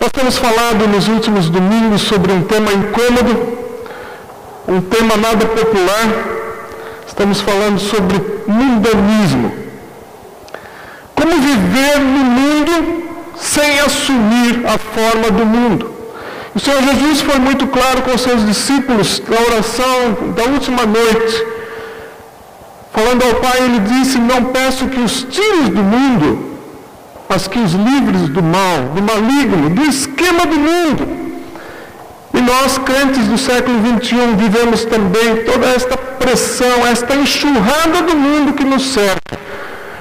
Nós temos falado nos últimos domingos sobre um tema incômodo, um tema nada popular. Estamos falando sobre mundanismo. Como viver no mundo sem assumir a forma do mundo. O Senhor Jesus foi muito claro com seus discípulos na oração da última noite. Falando ao Pai, ele disse: Não peço que os tires do mundo, mas que os livres do mal, do maligno, do esquema do mundo. E nós, crentes do século XXI, vivemos também toda esta pressão, esta enxurrada do mundo que nos cerca.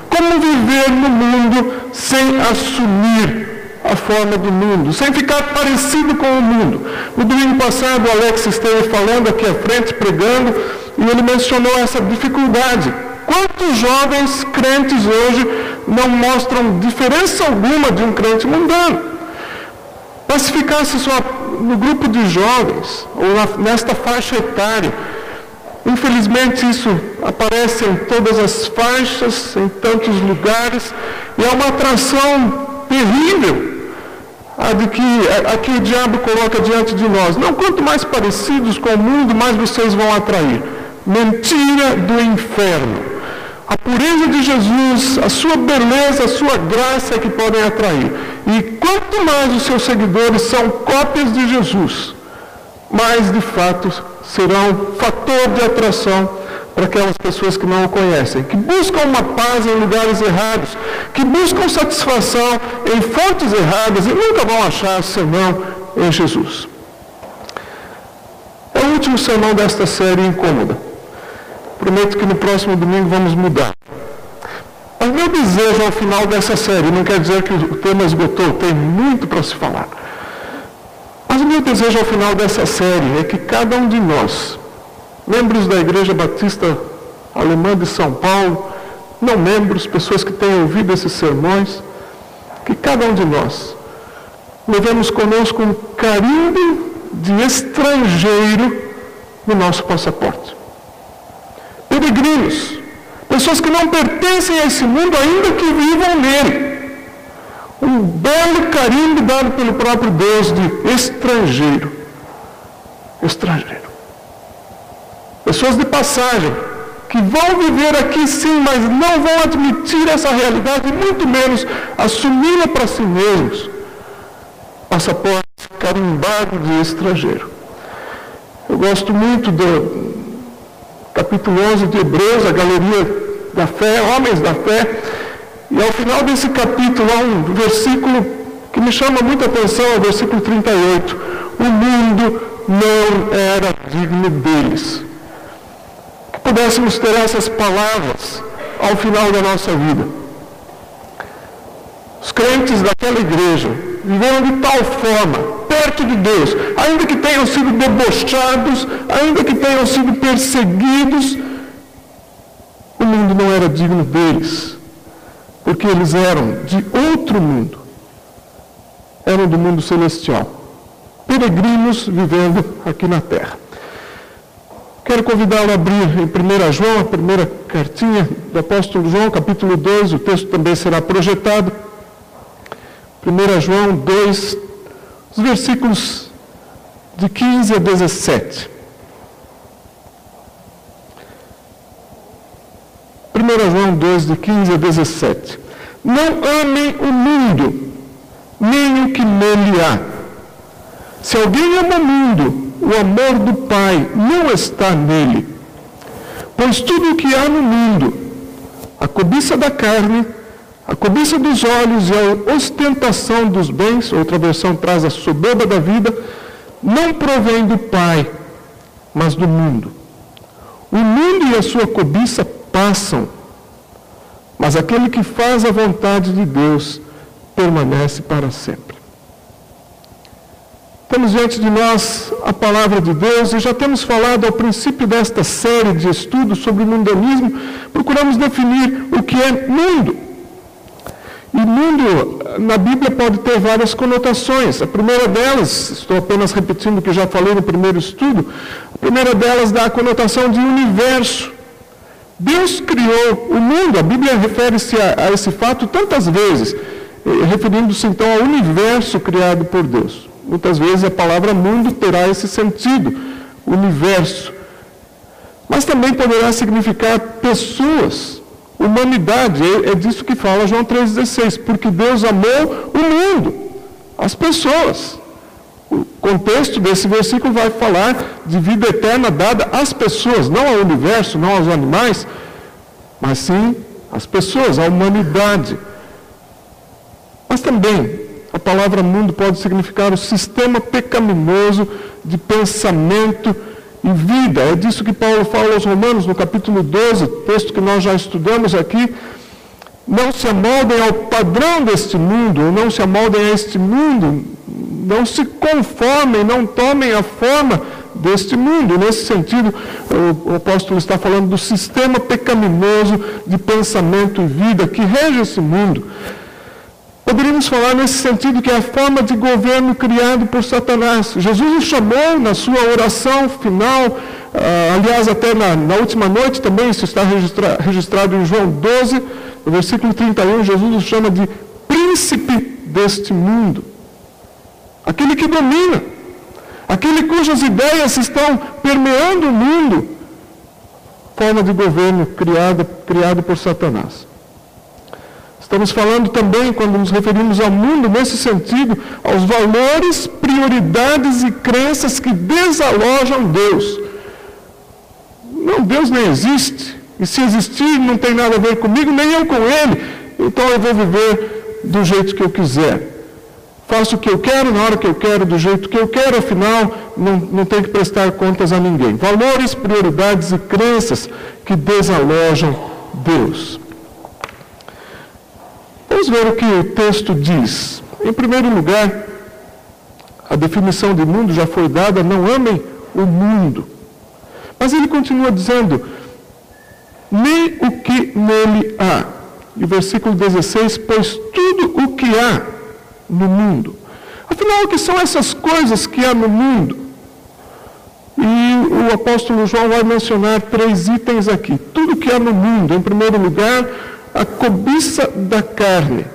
Como viver no mundo sem assumir a forma do mundo, sem ficar parecido com o mundo. No domingo passado, o Alex esteve falando aqui à frente, pregando, e ele mencionou essa dificuldade. Quantos jovens crentes hoje não mostram diferença alguma de um crente mundano? Mas se ficasse só no grupo de jovens, ou nesta faixa etária, infelizmente isso aparece em todas as faixas, em tantos lugares, e é uma atração terrível a de que, a, a que o diabo coloca diante de nós. Não, quanto mais parecidos com o mundo, mais vocês vão atrair. Mentira do inferno. A pureza de Jesus, a sua beleza, a sua graça é que podem atrair. E quanto mais os seus seguidores são cópias de Jesus, mais de fato serão fator de atração para aquelas pessoas que não o conhecem, que buscam uma paz em lugares errados, que buscam satisfação em fontes erradas e nunca vão achar senão em Jesus. É o último sermão desta série incômoda. Prometo que no próximo domingo vamos mudar. Mas meu desejo ao final dessa série, não quer dizer que o tema esgotou, tem muito para se falar. Mas o meu desejo ao final dessa série é que cada um de nós, membros da Igreja Batista Alemã de São Paulo, não membros, pessoas que tenham ouvido esses sermões, que cada um de nós levemos conosco um carimbo de estrangeiro no nosso passaporte peregrinos, pessoas que não pertencem a esse mundo, ainda que vivam nele. Um belo carimbo dado pelo próprio Deus de estrangeiro. Estrangeiro. Pessoas de passagem, que vão viver aqui sim, mas não vão admitir essa realidade, muito menos assumi-la para si mesmos. Passaporte carimbado de estrangeiro. Eu gosto muito do, capítulo 11 de Hebreus, a galeria da fé, homens da fé. E ao final desse capítulo há um versículo que me chama muita atenção, é o versículo 38. O mundo não era digno deles. Que pudéssemos ter essas palavras ao final da nossa vida. Os crentes daquela igreja viveram de tal forma de Deus, ainda que tenham sido debochados, ainda que tenham sido perseguidos, o mundo não era digno deles, porque eles eram de outro mundo, eram do mundo celestial, peregrinos vivendo aqui na terra. Quero convidá-lo a abrir em 1 João, a primeira cartinha do apóstolo João, capítulo 2, o texto também será projetado. 1 João 2, os versículos de 15 a 17. 1 João 2, de 15 a 17. Não amem o mundo, nem o que nele há. Se alguém ama o mundo, o amor do Pai não está nele. Pois tudo o que há no mundo, a cobiça da carne, a cobiça dos olhos e a ostentação dos bens, outra versão traz a soberba da vida, não provém do Pai, mas do mundo. O mundo e a sua cobiça passam, mas aquele que faz a vontade de Deus permanece para sempre. Temos diante de nós a palavra de Deus e já temos falado ao princípio desta série de estudos sobre o mundanismo, procuramos definir o que é mundo. E mundo, na Bíblia, pode ter várias conotações. A primeira delas, estou apenas repetindo o que já falei no primeiro estudo, a primeira delas dá a conotação de universo. Deus criou o mundo, a Bíblia refere-se a, a, esse fato tantas vezes. eh, referindo-se então ao universo criado por Deus. Muitas vezes a palavra mundo terá esse sentido, universo. Mas também poderá significar pessoas, humanidade. É, é disso que fala João 3,16. Porque Deus amou o mundo, as pessoas. O contexto desse versículo vai falar de vida eterna dada às pessoas, não ao universo, não aos animais, mas sim às pessoas, à humanidade. Mas também a palavra mundo pode significar o sistema pecaminoso de pensamento e vida. É disso que Paulo fala aos Romanos no capítulo 12, texto que nós já estudamos aqui. Não se amoldem ao padrão deste mundo, ou não se amoldem a este mundo, não se conformem, não tomem a forma deste mundo. Nesse sentido, o, apóstolo está falando do sistema pecaminoso de pensamento e vida que rege esse mundo. Poderíamos falar nesse sentido que é a forma de governo criado por Satanás. Jesus o chamou na sua oração final, ah, aliás, até na, na, última noite também, isso está registra, registrado em João 12, no versículo 31, Jesus o chama de príncipe deste mundo. Aquele que domina, aquele cujas ideias estão permeando o mundo, forma de governo criada, criado por Satanás. Estamos falando também, quando nos referimos ao mundo, nesse sentido, aos valores, prioridades e crenças que desalojam Deus. Não, Deus nem existe. E se existir, não tem nada a ver comigo, nem eu com Ele. Então eu vou viver do jeito que eu quiser. Faço o que eu quero, na hora que eu quero, do jeito que eu quero, afinal, não, não tenho que prestar contas a ninguém. Valores, prioridades e crenças que desalojam Deus. Vamos ver o que o texto diz. Em primeiro lugar, a definição de mundo já foi dada, não amem o mundo. Mas ele continua dizendo, nem o que nele há. E versículo 16, pois tudo o que há no mundo. Afinal, o que são essas coisas que há no mundo? E o apóstolo João vai mencionar três itens aqui. Tudo que há no mundo, em primeiro lugar, a cobiça da carne.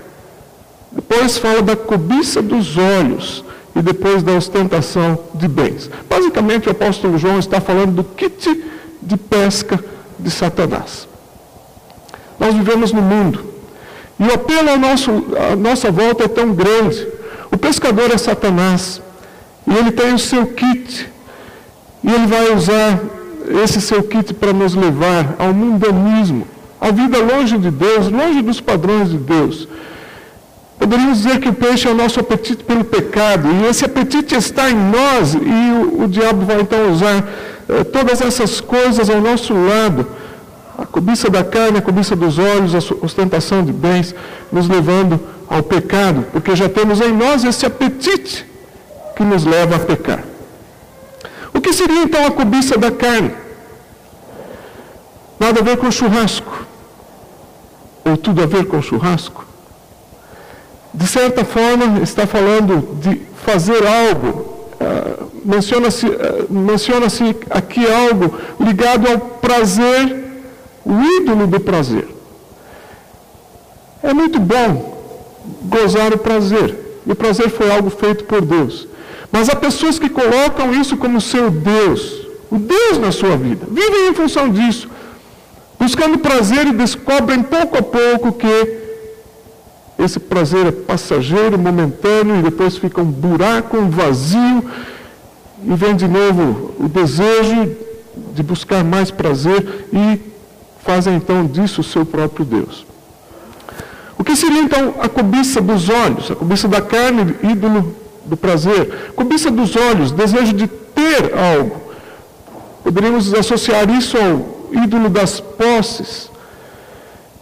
Depois fala da cobiça dos olhos e depois da ostentação de bens. Basicamente, o apóstolo João está falando do kit de pesca de Satanás. Nós vivemos no mundo e o apelo ao nosso, à nossa volta é tão grande. O pescador é Satanás e ele tem o seu kit e ele vai usar esse seu kit para nos levar ao mundanismo, a vida longe de Deus, longe dos padrões de Deus. Poderíamos dizer que o peixe é o nosso apetite pelo pecado, e esse apetite está em nós, e o, o diabo vai então usar eh, todas essas coisas ao nosso lado. A cobiça da carne, a cobiça dos olhos, a ostentação de bens, nos levando ao pecado, porque já temos em nós esse apetite que nos leva a pecar. O que seria então a cobiça da carne? Nada a ver com churrasco ou tudo a ver com churrasco? De certa forma, está falando de fazer algo. Uh, Menciona-se uh, menciona aqui algo ligado ao prazer, o ídolo do prazer. É muito bom gozar o prazer. E o prazer foi algo feito por Deus. Mas há pessoas que colocam isso como seu Deus, o Deus na sua vida. Vivem em função disso buscando prazer e descobrem pouco a pouco que esse prazer é passageiro, momentâneo, e depois fica um buraco, um vazio, e vem de novo o desejo de buscar mais prazer e fazem então disso o seu próprio Deus. O que seria então a cobiça dos olhos, a cobiça da carne, ídolo do prazer? Cobiça dos olhos, desejo de ter algo. Poderíamos associar isso ao ídolo das posses.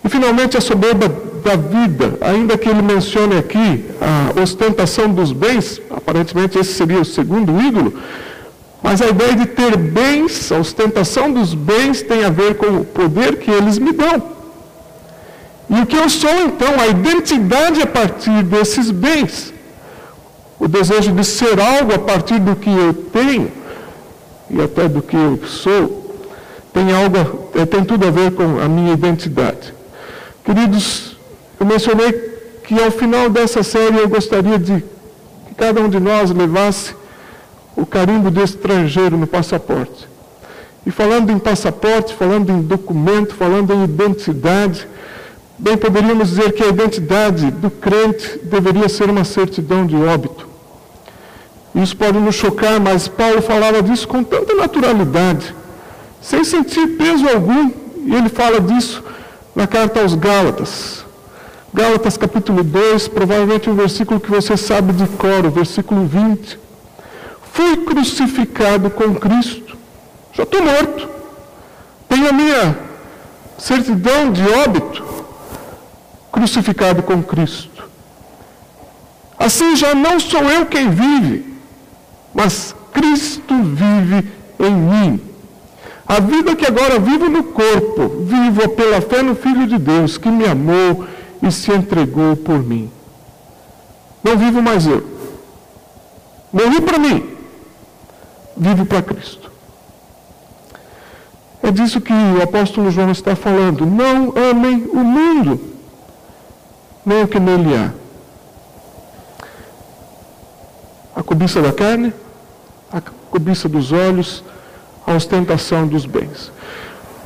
E finalmente a soberba da vida, ainda que ele mencione aqui a ostentação dos bens, aparentemente esse seria o segundo ídolo, mas a ideia de ter bens, a ostentação dos bens tem a ver com o poder que eles me dão. E o que eu sou então, a identidade a partir desses bens. O desejo de ser algo a partir do que eu tenho e até do que eu sou tem algo, eh, tem tudo a ver com a minha identidade. Queridos, eu mencionei que ao final dessa série eu gostaria de que cada um de nós levasse o carimbo de estrangeiro no passaporte. E falando em passaporte, falando em documento, falando em identidade, bem poderíamos dizer que a identidade do crente deveria ser uma certidão de óbito. Isso pode nos chocar, mas Paulo falava disso com tanta naturalidade, sem sentir peso algum, e ele fala disso na carta aos Gálatas. Gálatas capítulo 2, provavelmente um versículo que você sabe de cor, o versículo 20. Fui crucificado com Cristo. Já estou morto. Tenho a minha certidão de óbito crucificado com Cristo. Assim já não sou eu quem vive, mas Cristo vive em mim. A vida que agora vivo no corpo, vivo pela fé no Filho de Deus, que me amou e se entregou por mim. Não vivo mais eu. Morri para mim. Vivo para Cristo. É disso que o apóstolo João está falando. Não amem o mundo, nem o que nele há. A cobiça da carne, a cobiça dos olhos, a ostentação dos bens.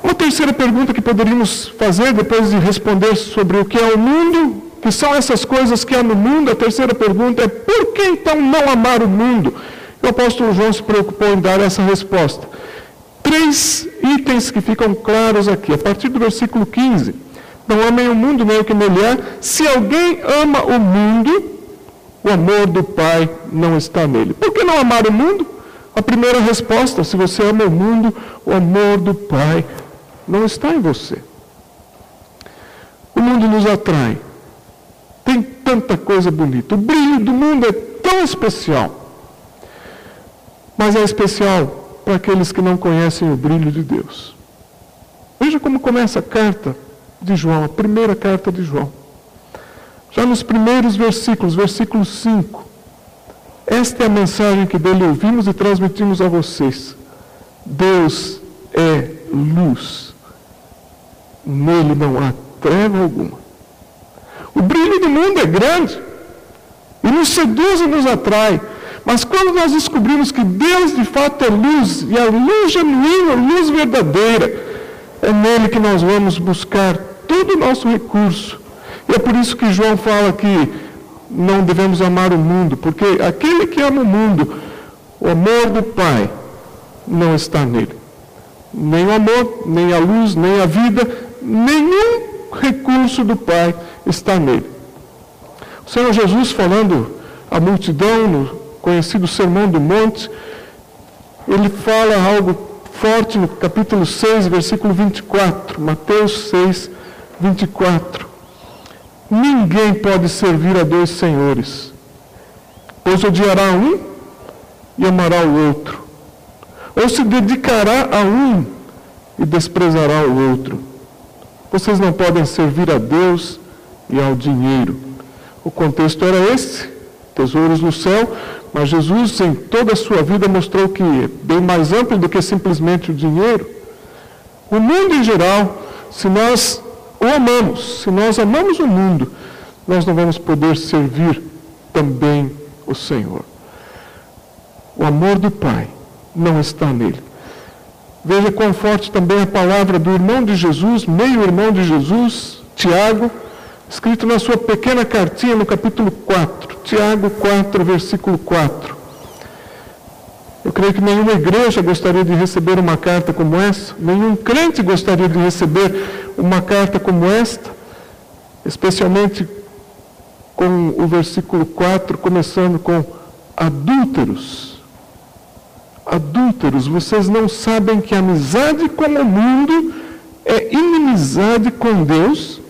Uma terceira pergunta que poderíamos fazer depois de responder sobre o que é o mundo, que são essas coisas que há no mundo, a terceira pergunta é por que então não amar o mundo? O apóstolo João se preocupou em dar essa resposta. Três itens que ficam claros aqui, a partir do versículo 15. Não amem o mundo, nem o que nele há. Se alguém ama o mundo, o amor do Pai não está nele. Por que não amar o mundo? A primeira resposta, se você ama o mundo, o amor do Pai não está em você. O mundo nos atrai. Tem tanta coisa bonita. O brilho do mundo é tão especial. Mas é especial para aqueles que não conhecem o brilho de Deus. Veja como começa a carta de João, a primeira carta de João. Já nos primeiros versículos, versículo 5. Esta é a mensagem que dele ouvimos e transmitimos a vocês. Deus é luz nele não há treva alguma. O brilho do mundo é grande e nos seduz e nos atrai. Mas quando nós descobrimos que Deus de fato é luz, e a luz genuína, a luz verdadeira, é nele que nós vamos buscar todo o nosso recurso. E é por isso que João fala que não devemos amar o mundo, porque aquele que ama o mundo, o amor do Pai, não está nele. Nem o amor, nem a luz, nem a vida, nenhum recurso do Pai está nele. O Senhor Jesus, falando à multidão no conhecido Sermão do Monte, ele fala algo forte no capítulo 6, versículo 24. Mateus 6, 24. Ninguém pode servir a dois senhores, pois odiará um e amará o outro, ou se dedicará a um e desprezará o outro. Vocês não podem servir a Deus e ao dinheiro. O contexto era esse: tesouros no céu, mas Jesus, em toda a sua vida, mostrou que é bem mais amplo do que simplesmente o dinheiro. O mundo em geral, se nós amamos, se nós amamos o mundo, nós não vamos poder servir também o Senhor. O amor do Pai não está nele. Veja quão forte também a palavra do irmão de Jesus, meio-irmão de Jesus, Tiago, escrito na sua pequena cartinha no capítulo 4, Tiago 4, versículo 4. Eu creio que nenhuma igreja gostaria de receber uma carta como essa, nenhum crente gostaria de receber uma carta como esta, especialmente com o versículo 4, começando com adúlteros adúlteros, vocês não sabem que amizade com o mundo é inimizade com Deus?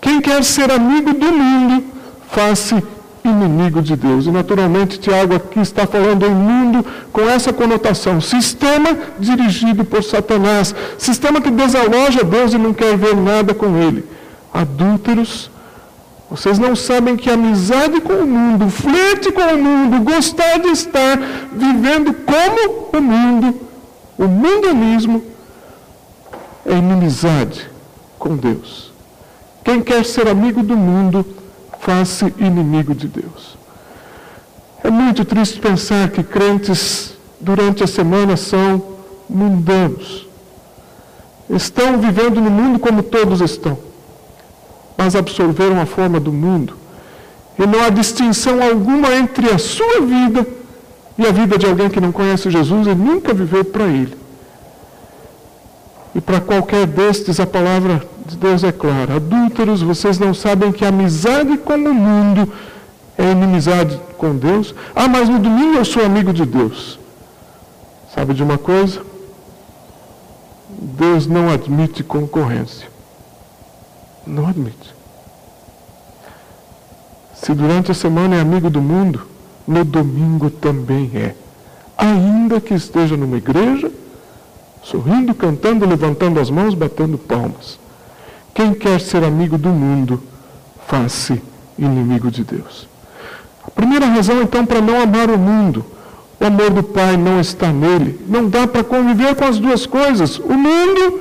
Quem quer ser amigo do mundo, faça inimigo de Deus. E naturalmente, Tiago aqui está falando em mundo com essa conotação: sistema dirigido por Satanás, sistema que desaloja Deus e não quer ver nada com ele. Adúlteros, vocês não sabem que amizade com o mundo, flerte com o mundo, gostar de estar vivendo como o mundo, o mundanismo, é inimizade com Deus. Quem quer ser amigo do mundo faz-se inimigo de Deus. É muito triste pensar que crentes durante a semana são mundanos. Estão vivendo no mundo como todos estão, mas absorveram a forma do mundo. E não há distinção alguma entre a sua vida e a vida de alguém que não conhece Jesus e nunca viveu para Ele. E para qualquer destes, a palavra Deus é clara: adúlteros, vocês não sabem que a amizade com o mundo é inimizade com Deus? Ah, mas no domingo eu sou amigo de Deus. Sabe de uma coisa? Deus não admite concorrência. Não admite. Se durante a semana é amigo do mundo, no domingo também é. Ainda que esteja numa igreja, sorrindo, cantando, levantando as mãos, batendo palmas. Quem quer ser amigo do mundo, faz-se inimigo de Deus. A primeira razão, então, para não amar o mundo, o amor do Pai não está nele. Não dá para conviver com as duas coisas. O mundo,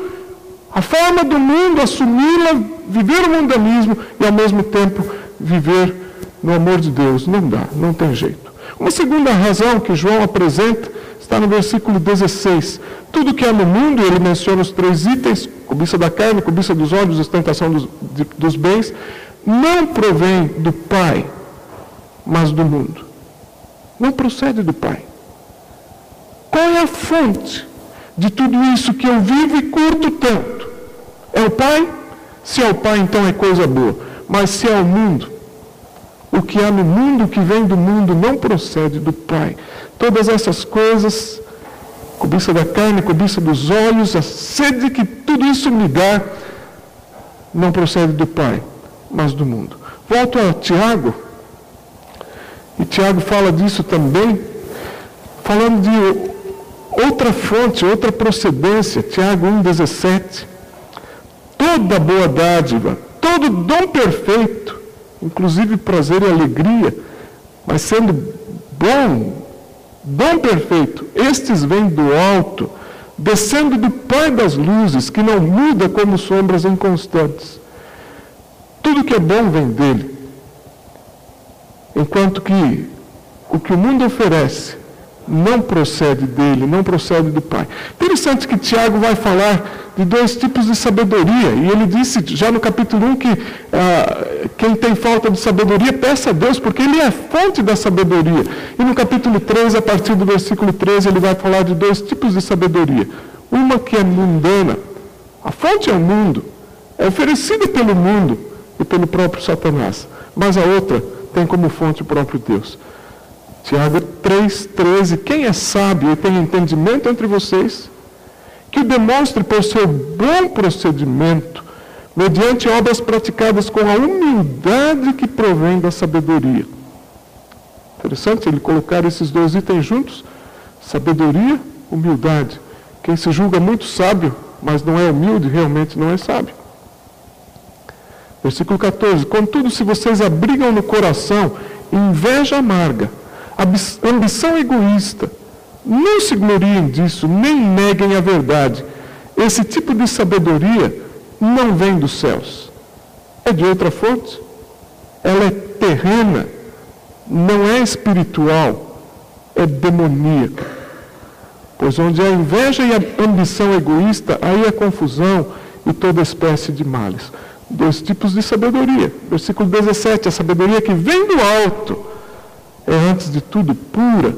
a forma do mundo, assumi-la, viver o mundanismo e ao mesmo tempo viver no amor de Deus. Não dá, não tem jeito. Uma segunda razão que João apresenta está no versículo 16. Tudo que há no mundo, ele menciona os três itens: cobiça da carne, cobiça dos olhos, ostentação dos, de, dos bens, não provém do Pai, mas do mundo. Não procede do Pai. Qual é a fonte de tudo isso que eu vivo e curto tanto? É o Pai? Se é o Pai, então é coisa boa. Mas se é o mundo, o que há no mundo que vem do mundo não procede do Pai. Todas essas coisas, cobiça da carne, cobiça dos olhos, a sede que tudo isso me dá, não procede do Pai, mas do mundo. Volto a Tiago, e Tiago fala disso também, falando de outra fonte, outra procedência, Tiago 1,17. Toda boa dádiva, todo dom perfeito, inclusive prazer e alegria, mas sendo bom, dom perfeito, estes vêm do alto, descendo do Pai das luzes, que não muda como sombras inconstantes. Tudo que é bom vem dele. Enquanto que o que o mundo oferece não procede dele, não procede do Pai. Interessante que Tiago vai falar de dois tipos de sabedoria. E ele disse já no capítulo 1 que ah, quem tem falta de sabedoria, peça a Deus, porque ele é fonte da sabedoria. E no capítulo 3, a partir do versículo 13, ele vai falar de dois tipos de sabedoria. Uma que é mundana. A fonte é o mundo. É oferecida pelo mundo e pelo próprio Satanás. Mas a outra tem como fonte o próprio Deus. Tiago 3,13. Quem é sábio e tem entendimento entre vocês, que demonstre por seu bom procedimento, mediante obras praticadas com a humildade que provém da sabedoria. Interessante ele colocar esses dois itens juntos: sabedoria, humildade. Quem se julga muito sábio, mas não é humilde, realmente não é sábio. Versículo 14: Contudo, se vocês abrigam no coração inveja amarga, ambição egoísta. Não se gloriem disso, nem neguem a verdade. Esse tipo de sabedoria não vem dos céus. É de outra fonte. Ela é terrena, não é espiritual, é demoníaca. Pois onde há inveja e a ambição egoísta, aí há confusão e toda espécie de males. Dois tipos de sabedoria. Versículo 17, a sabedoria que vem do alto é, antes de tudo, pura,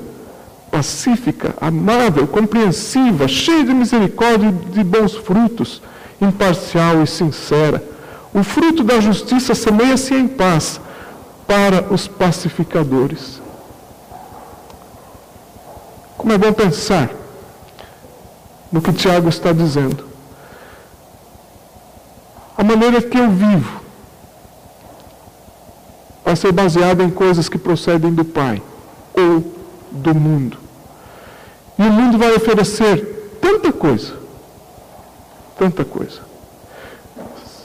pacífica, amável, compreensiva, cheia de misericórdia e de bons frutos, imparcial e sincera. O fruto da justiça semeia-se em paz para os pacificadores. Como é bom pensar no que Tiago está dizendo. A maneira que eu vivo vai ser baseada em coisas que procedem do Pai ou do mundo. E o mundo vai oferecer tanta coisa, tanta coisa.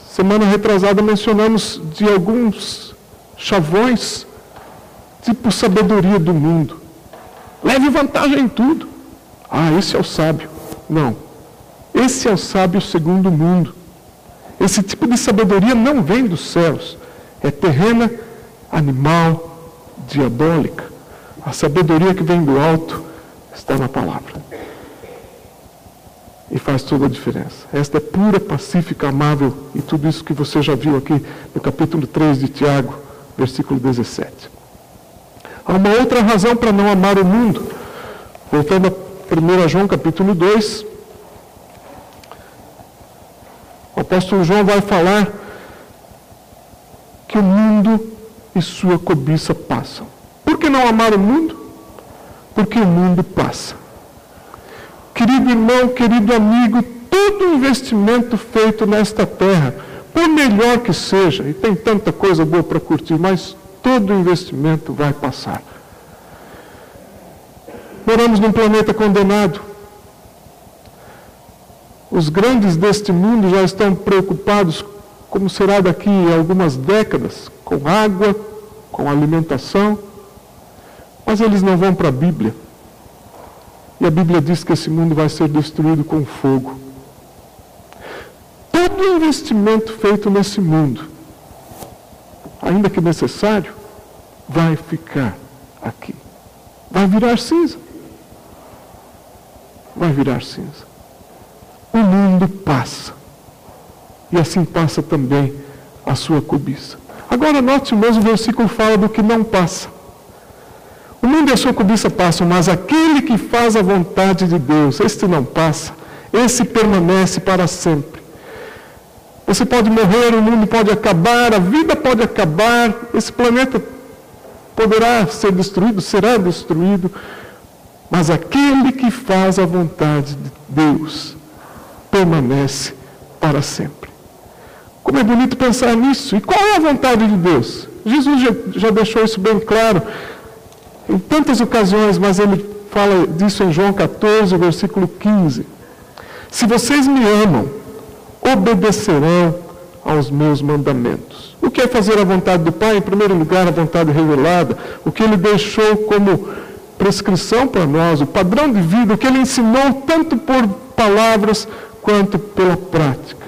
Semana retrasada mencionamos de alguns chavões, tipo sabedoria do mundo. Leve vantagem em tudo. Ah, esse é o sábio. Não. Esse é o sábio segundo o mundo. Esse tipo de sabedoria não vem dos céus. É terrena animal, diabólica. A sabedoria que vem do alto está na palavra. E faz toda a diferença. Esta é pura, pacífica, amável e tudo isso que você já viu aqui no capítulo 3 de Tiago, versículo 17. Há uma outra razão para não amar o mundo. Voltando a 1 João capítulo 2, o apóstolo João vai falar que o mundo e sua cobiça passam. Por que não amar o mundo? Porque o mundo passa. Querido irmão, querido amigo, todo investimento feito nesta terra, por melhor que seja, e tem tanta coisa boa para curtir, mas todo investimento vai passar. Moramos num planeta condenado. Os grandes deste mundo já estão preocupados como será daqui a algumas décadas, com água, com alimentação, mas eles não vão para a Bíblia. E a Bíblia diz que esse mundo vai ser destruído com fogo. Todo investimento feito nesse mundo, ainda que necessário, vai ficar aqui. Vai virar cinza. Vai virar cinza. O mundo passa. E assim passa também a sua cobiça. Agora note mesmo o versículo fala do que não passa. O mundo e a sua cobiça passam, mas aquele que faz a vontade de Deus, este não passa, esse permanece para sempre. Você pode morrer, o mundo pode acabar, a vida pode acabar, esse planeta poderá ser destruído, será destruído, mas aquele que faz a vontade de Deus permanece para sempre. Como é bonito pensar nisso. E qual é a vontade de Deus? Jesus já, já deixou isso bem claro em tantas ocasiões, mas ele fala disso em João 14, versículo 15. Se vocês me amam, obedecerão aos meus mandamentos. O que é fazer a vontade do Pai? Em primeiro lugar, a vontade revelada, o que ele deixou como prescrição para nós, o padrão de vida, o que ele ensinou tanto por palavras quanto pela prática.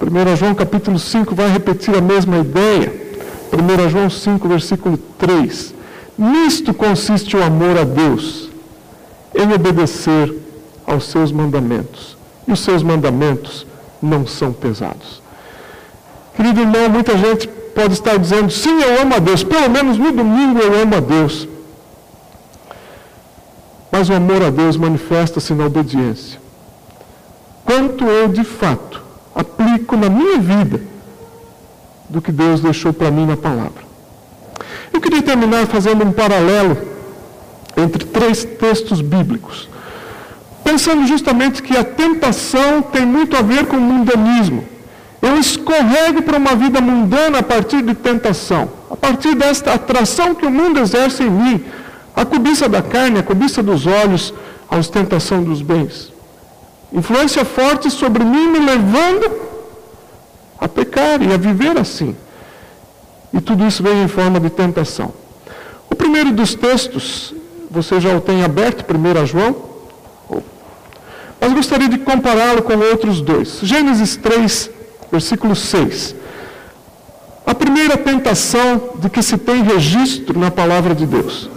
1 João capítulo 5 vai repetir a mesma ideia. 1 João 5, versículo 3. Nisto consiste o amor a Deus, em obedecer aos seus mandamentos. E os seus mandamentos não são pesados. Querido irmão, muita gente pode estar dizendo: sim, eu amo a Deus, pelo menos no domingo eu amo a Deus. Mas o amor a Deus manifesta-se na obediência. Quanto eu, de fato, aplico na minha vida do que Deus deixou para mim na palavra. Eu queria terminar fazendo um paralelo entre três textos bíblicos, pensando justamente que a tentação tem muito a ver com o mundanismo. Eu escorrego para uma vida mundana a partir de tentação, a partir desta atração que o mundo exerce em mim, a cobiça da carne, a cobiça dos olhos, a ostentação dos bens. Influência forte sobre mim, me levando a pecar e a viver assim. E tudo isso vem em forma de tentação. O primeiro dos textos, você já o tem aberto, 1 João, mas gostaria de compará-lo com outros dois. Gênesis 3, versículo 6. A primeira tentação de que se tem registro na palavra de Deus.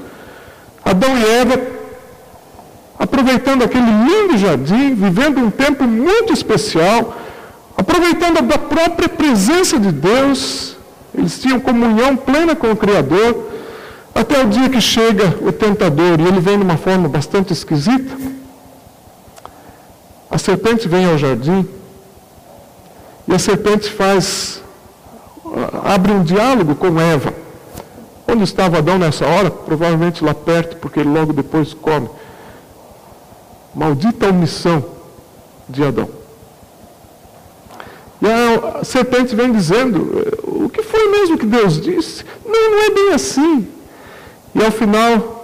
Adão e Eva, aproveitando aquele lindo jardim, vivendo um tempo muito especial, aproveitando a própria presença de Deus, eles tinham comunhão plena com o Criador, até o dia que chega o tentador e ele vem de uma forma bastante esquisita. A serpente vem ao jardim e a serpente faz, abre um diálogo com Eva. Onde estava Adão nessa hora? Provavelmente lá perto, porque ele logo depois come. Maldita omissão de Adão. E a serpente vem dizendo: o que foi mesmo que Deus disse? Não, não é bem assim. E ao final,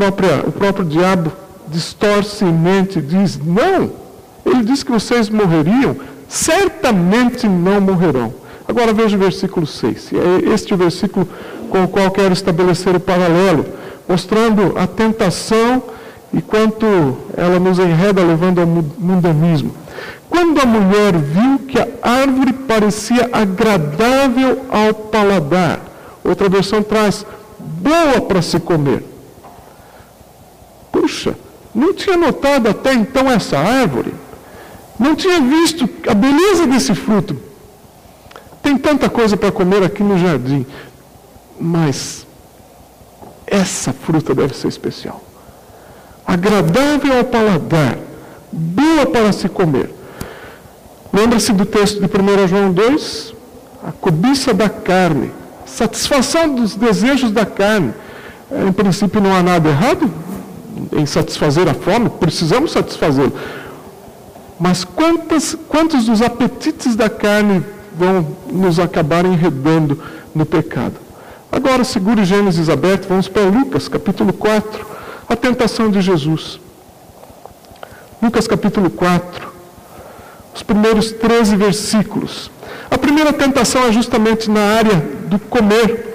própria, o próprio diabo distorce em mente e diz: Não, ele disse que vocês morreriam, certamente não morrerão. Agora veja o versículo 6. É este o versículo com o qual quero estabelecer o paralelo, mostrando a tentação e quanto ela nos enreda levando ao mundanismo. Quando a mulher viu que a árvore parecia agradável ao paladar, outra versão traz boa para se comer. Puxa, não tinha notado até então essa árvore, não tinha visto a beleza desse fruto. Tem tanta coisa para comer aqui no jardim, mas essa fruta deve ser especial. Agradável ao paladar, boa para se comer. Lembra-se do texto de 1 João 2? A cobiça da carne, satisfação dos desejos da carne. É, em princípio, não há nada errado em satisfazer a fome, precisamos satisfazê-lo. Mas quantas, quantos dos apetites da carne vão nos acabar enredando no pecado? Agora, segure Gênesis aberto, vamos para Lucas, capítulo 4, a tentação de Jesus. Lucas, capítulo 4, os primeiros 13 versículos. A primeira tentação é justamente na área do comer.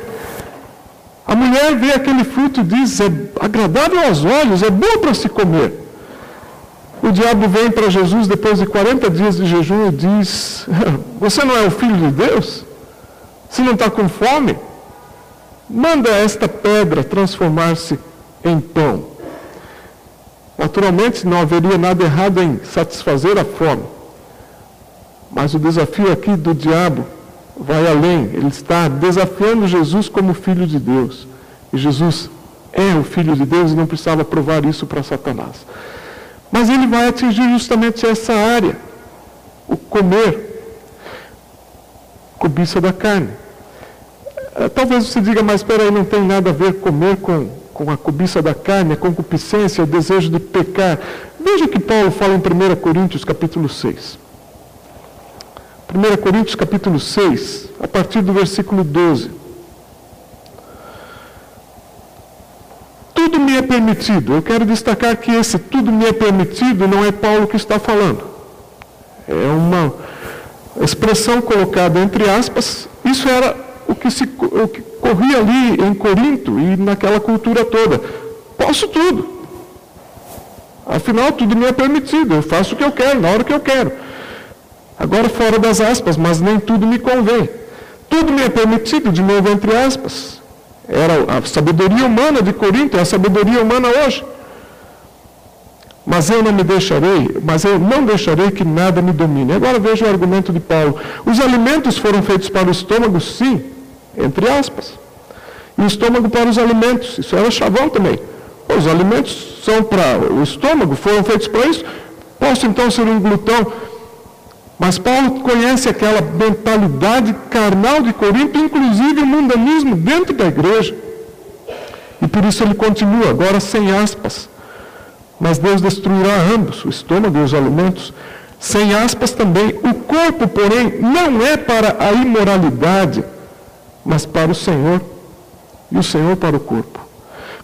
A mulher vê aquele fruto e diz: é agradável aos olhos, é bom para se comer. O diabo vem para Jesus depois de 40 dias de jejum e diz: Você não é o filho de Deus? Se não está com fome? Manda esta pedra transformar-se em pão. Naturalmente, não haveria nada errado em satisfazer a fome. Mas o desafio aqui do diabo vai além. Ele está desafiando Jesus como filho de Deus. E Jesus é o filho de Deus e não precisava provar isso para Satanás. Mas ele vai atingir justamente essa área, o comer, cobiça da carne. Eh, talvez você diga, mas espera aí, não tem nada a ver comer com, com a cobiça da carne, a concupiscência, o desejo de pecar. Veja que Paulo fala em 1 Coríntios capítulo 6. 1 Coríntios capítulo 6, a partir do versículo 12. Tudo me é permitido. Eu quero destacar que esse tudo me é permitido não é Paulo que está falando. É uma expressão colocada entre aspas. Isso era o que, se, o que corria ali em Corinto e naquela cultura toda. Posso tudo. Afinal, tudo me é permitido. Eu faço o que eu quero, na hora que eu quero. Agora fora das aspas, mas nem tudo me convém. Tudo me é permitido, de novo entre aspas. Era a sabedoria humana de Corinto, é a sabedoria humana hoje. Mas eu não me deixarei, mas eu não deixarei que nada me domine. Agora veja o argumento de Paulo. Os alimentos foram feitos para o estômago, sim, entre aspas. E o estômago para os alimentos. Isso era chavão também. Os alimentos são para o estômago, foram feitos para isso. Posso então ser um glutão mas Paulo conhece aquela mentalidade carnal de Corinto, inclusive o mundanismo dentro da igreja. E por isso ele continua, agora sem aspas. Mas Deus destruirá ambos, o estômago e os alimentos. Sem aspas também. O corpo, porém, não é para a imoralidade, mas para o Senhor. E o Senhor para o corpo.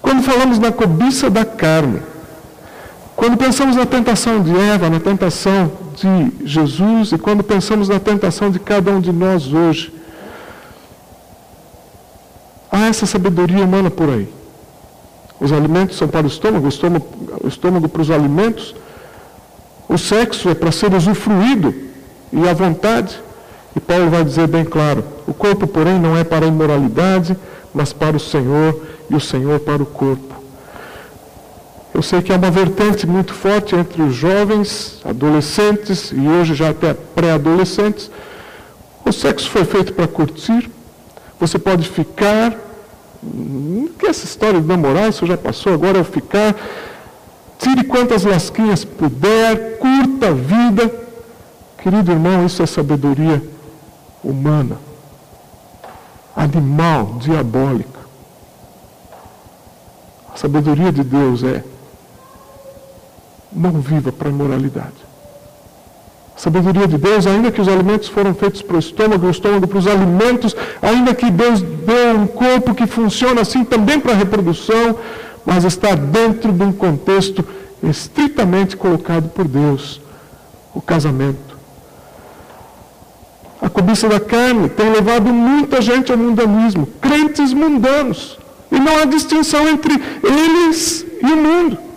Quando falamos na cobiça da carne, quando pensamos na tentação de Eva, na tentação de Jesus e quando pensamos na tentação de cada um de nós hoje, há essa sabedoria humana por aí. Os alimentos são para o estômago, o estômago, o estômago para os alimentos. O sexo é para ser usufruído e à vontade. E Paulo vai dizer bem claro: o corpo, porém, não é para a imoralidade, mas para o Senhor, e o Senhor para o corpo. Eu sei que há uma vertente muito forte entre os jovens, adolescentes e hoje já até pré-adolescentes. O sexo foi feito para curtir. Você pode ficar. Que essa história de namorar, isso já passou, agora é o ficar. Tire quantas lasquinhas puder, curta a vida. Querido irmão, isso é sabedoria humana, animal, diabólica. A sabedoria de Deus é não viva para a imoralidade. A sabedoria de Deus, ainda que os alimentos foram feitos para o estômago, o estômago para os alimentos, ainda que Deus deu um corpo que funciona assim também para a reprodução, mas está dentro de um contexto estritamente colocado por Deus, o casamento. A cobiça da carne tem levado muita gente ao mundanismo, crentes mundanos. E não há distinção entre eles e o mundo.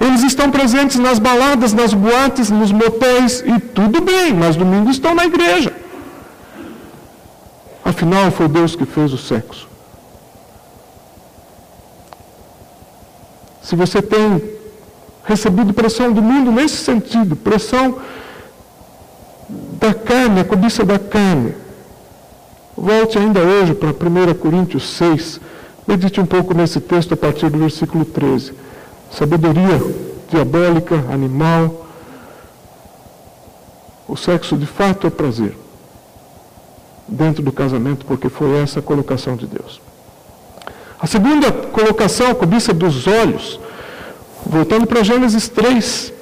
Eles estão presentes nas baladas, nas boates, nos motéis, e tudo bem, mas domingo estão na igreja. Afinal, foi Deus que fez o sexo. Se você tem recebido pressão do mundo nesse sentido, pressão da carne, a cobiça da carne, volte ainda hoje para 1 Coríntios 6, medite um pouco nesse texto a partir do versículo 13. Sabedoria diabólica, animal, o sexo de fato é prazer dentro do casamento, porque foi essa a colocação de Deus. A segunda colocação, a cobiça dos olhos, voltando para Gênesis 3,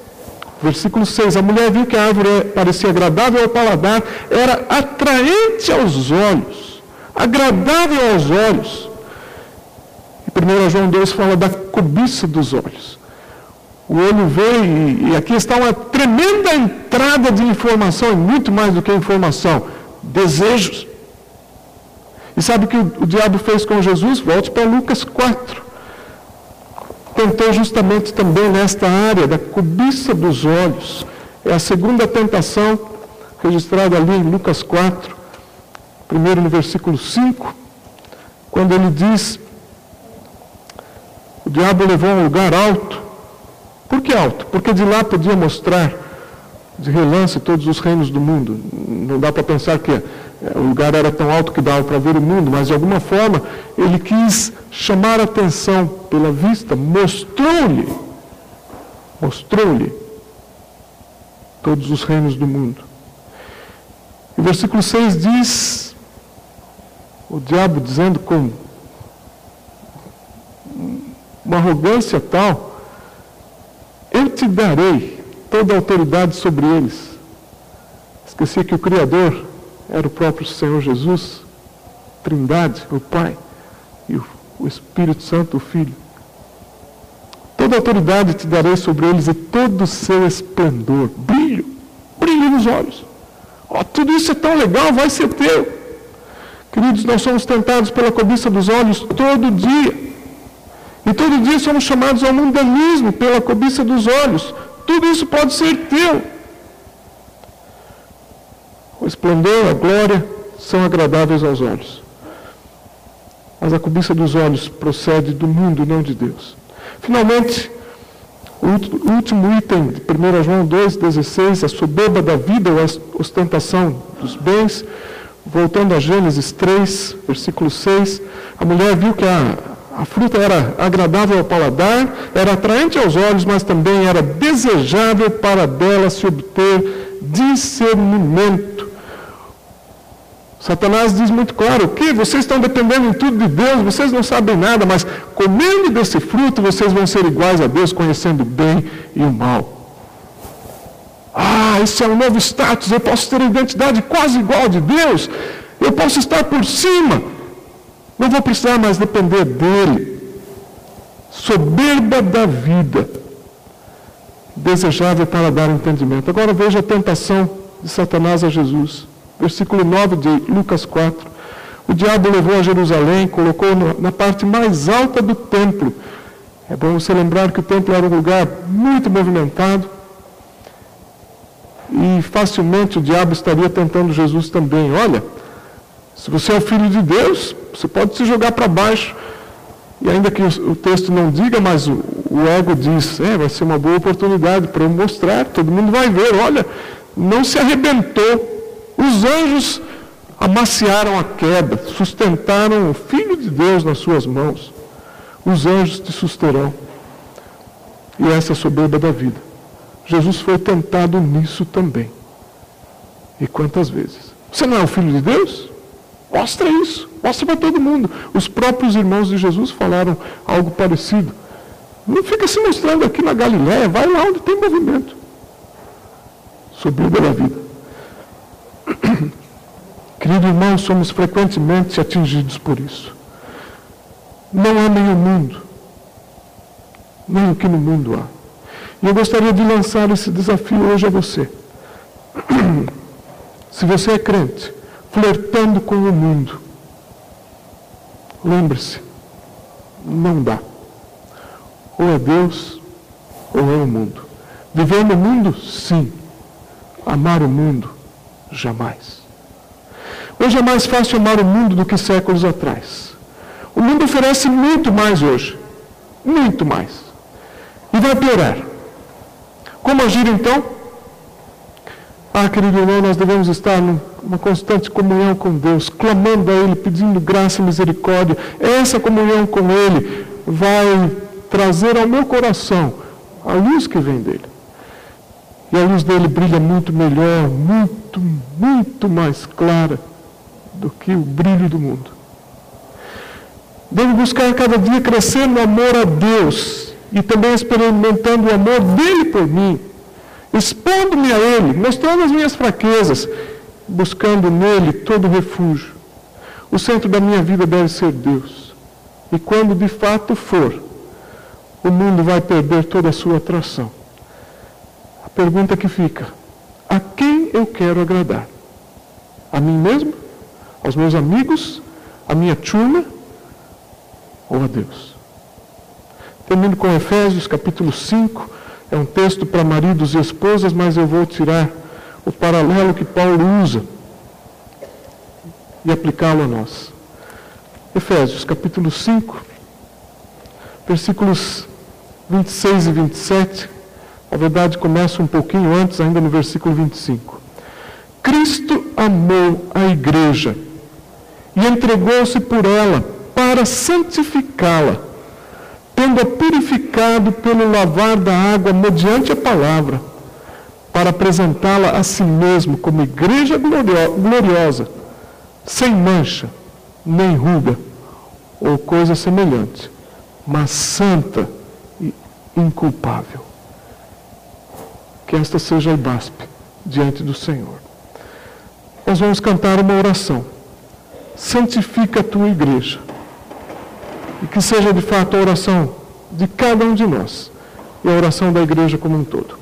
versículo 6. A mulher viu que a árvore parecia agradável ao paladar, era atraente aos olhos, agradável aos olhos. E 1 João 2 fala da cobiça dos olhos. O olho vê e, e aqui está uma tremenda entrada de informação, e muito mais do que informação desejos. E sabe o que o, o diabo fez com Jesus? Volte para Lucas 4. Tentou justamente também nesta área da cobiça dos olhos. É a segunda tentação registrada ali em Lucas 4, primeiro no versículo 5, quando ele diz: O diabo levou a um lugar alto. Por que alto? Porque de lá podia mostrar de relance todos os reinos do mundo. Não dá para pensar que é, o lugar era tão alto que dava para ver o mundo, mas de alguma forma ele quis chamar a atenção pela vista, mostrou-lhe, mostrou-lhe todos os reinos do mundo. O versículo 6 diz, o diabo dizendo com uma arrogância tal, eu te darei toda a autoridade sobre eles. Esqueci que o Criador era o próprio Senhor Jesus, Trindade, o Pai, e o, Espírito Santo, o Filho. Toda a autoridade te darei sobre eles e todo o seu esplendor, brilho, brilho nos olhos. Oh, tudo isso é tão legal, vai ser teu. Queridos, nós somos tentados pela cobiça dos olhos todo dia. E todo dia somos chamados ao mundanismo pela cobiça dos olhos. Tudo isso pode ser teu. O esplendor, a glória são agradáveis aos olhos. Mas a cobiça dos olhos procede do mundo, não de Deus. Finalmente, o último item de 1 João 2,16, a soberba da vida ou a ostentação dos bens. Voltando a Gênesis 3, versículo 6, a mulher viu que a, a fruta era agradável ao paladar, era atraente aos olhos, mas também era desejável para dela se obter discernimento. Satanás diz muito claro: o que? Vocês estão dependendo em tudo de Deus, vocês não sabem nada, mas comendo desse fruto vocês vão ser iguais a Deus, conhecendo o bem e o mal. Ah, esse é um novo status, eu posso ter identidade quase igual a de Deus, eu posso estar por cima. Não vou precisar mais depender dele. Soberba da vida, desejável para dar entendimento. Agora veja a tentação de Satanás a Jesus. Versículo 9 de Lucas 4. O diabo levou a Jerusalém, colocou na parte mais alta do templo. É bom você lembrar que o templo era um lugar muito movimentado. E facilmente o diabo estaria tentando Jesus também. Olha, se você é o filho de Deus, você pode se jogar para baixo. E ainda que o, texto não diga, mas o, ego diz, é, vai ser uma boa oportunidade para eu mostrar, todo mundo vai ver, olha, não se arrebentou. Os anjos amaciaram a queda, sustentaram o Filho de Deus nas suas mãos. Os anjos te susterão. E essa é a soberba da vida. Jesus foi tentado nisso também. E quantas vezes? Você não é o Filho de Deus? Mostra isso, mostra para todo mundo. Os próprios irmãos de Jesus falaram algo parecido. Não fica se mostrando aqui na Galiléia, vai lá onde tem movimento. Subida da vida. Querido irmão, somos frequentemente atingidos por isso. Não amem o mundo, nem o que no mundo há. E eu gostaria de lançar esse desafio hoje a você. Se você é crente, flertando com o mundo. Lembre-se, não dá. Ou é Deus, ou é o mundo? Viver no mundo? Sim. Amar o mundo? Jamais. Hoje é mais fácil amar o mundo do que séculos atrás. O mundo oferece muito mais hoje. Muito mais. E vai piorar. Como agir então? Ah, querido irmão, nós devemos estar numa constante comunhão com Deus, clamando a Ele, pedindo graça e misericórdia. Essa comunhão com Ele vai trazer ao meu coração a luz que vem dele. E a luz dele brilha muito melhor, muito, muito mais clara do que o brilho do mundo. Devo buscar cada dia crescer no amor a Deus e também experimentando o amor dele por mim, expondo-me a Ele, mostrando as minhas fraquezas, buscando nele todo refúgio. O centro da minha vida deve ser Deus. E quando de fato for, o mundo vai perder toda a sua atração. A pergunta que fica: a quem eu quero agradar? A mim mesmo? Aos meus amigos? A minha turma? Ou a Deus? Termino com Efésios capítulo 5. É um texto para maridos e esposas, mas eu vou tirar o paralelo que Paulo usa e aplicá-lo a nós. Efésios capítulo 5, versículos 26 e 27. Na verdade, começa um pouquinho antes, ainda no versículo 25. Cristo amou a igreja e entregou-se por ela para santificá-la, tendo-a purificado pelo lavar da água mediante a palavra, para apresentá-la a si mesmo como igreja gloriosa, sem mancha, nem ruga ou coisa semelhante, mas santa e inculpável. Que esta seja a IBASP diante do Senhor. Nós vamos cantar uma oração. Santifica a tua igreja. E que seja de fato a oração de cada um de nós e a oração da igreja como um todo.